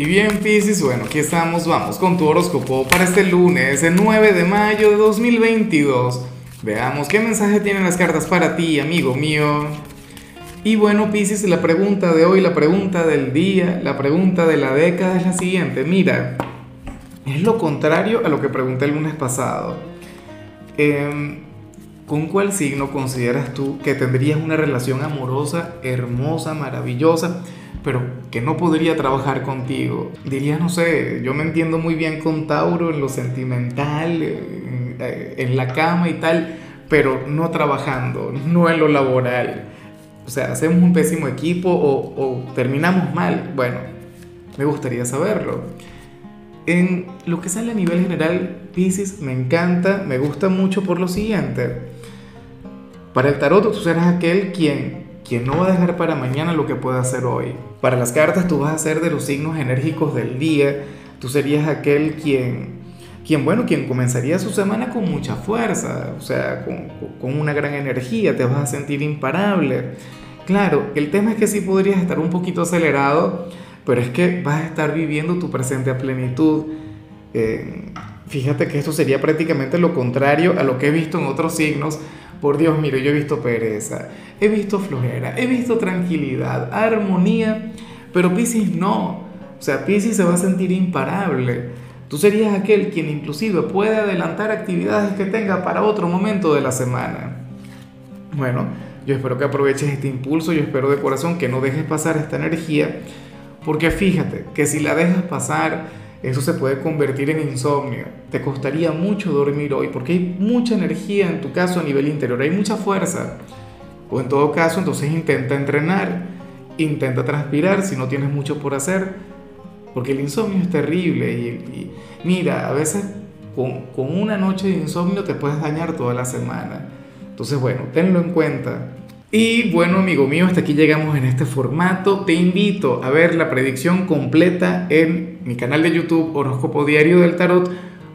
Y bien, Pisces, bueno, aquí estamos, vamos con tu horóscopo para este lunes, el 9 de mayo de 2022. Veamos qué mensaje tienen las cartas para ti, amigo mío. Y bueno, Pisces, la pregunta de hoy, la pregunta del día, la pregunta de la década es la siguiente. Mira, es lo contrario a lo que pregunté el lunes pasado. Em, ¿Con cuál signo consideras tú que tendrías una relación amorosa, hermosa, maravillosa, pero que no podría trabajar contigo? Dirías, no sé, yo me entiendo muy bien con Tauro en lo sentimental, en, en la cama y tal, pero no trabajando, no en lo laboral. O sea, hacemos un pésimo equipo o, o terminamos mal. Bueno, me gustaría saberlo. En lo que sale a nivel general, Pisces me encanta, me gusta mucho por lo siguiente. Para el tarot tú serás aquel quien, quien no va a dejar para mañana lo que pueda hacer hoy. Para las cartas tú vas a ser de los signos enérgicos del día. Tú serías aquel quien, quien bueno, quien comenzaría su semana con mucha fuerza, o sea, con, con una gran energía, te vas a sentir imparable. Claro, el tema es que sí podrías estar un poquito acelerado, pero es que vas a estar viviendo tu presente a plenitud. Eh, fíjate que esto sería prácticamente lo contrario a lo que he visto en otros signos por Dios, mire, yo he visto pereza, he visto flojera, he visto tranquilidad, armonía, pero Pisces no. O sea, Pisces se va a sentir imparable. Tú serías aquel quien inclusive puede adelantar actividades que tenga para otro momento de la semana. Bueno, yo espero que aproveches este impulso, yo espero de corazón que no dejes pasar esta energía, porque fíjate que si la dejas pasar, eso se puede convertir en insomnio. Te costaría mucho dormir hoy porque hay mucha energía en tu caso a nivel interior, hay mucha fuerza. O en todo caso, entonces intenta entrenar, intenta transpirar si no tienes mucho por hacer, porque el insomnio es terrible. Y, mira, a veces con, con una noche de insomnio te puedes dañar toda la semana. Entonces, bueno, tenlo en cuenta. Y bueno, amigo mío, hasta aquí llegamos en este formato. Te invito a ver la predicción completa en mi canal de YouTube Horóscopo Diario del Tarot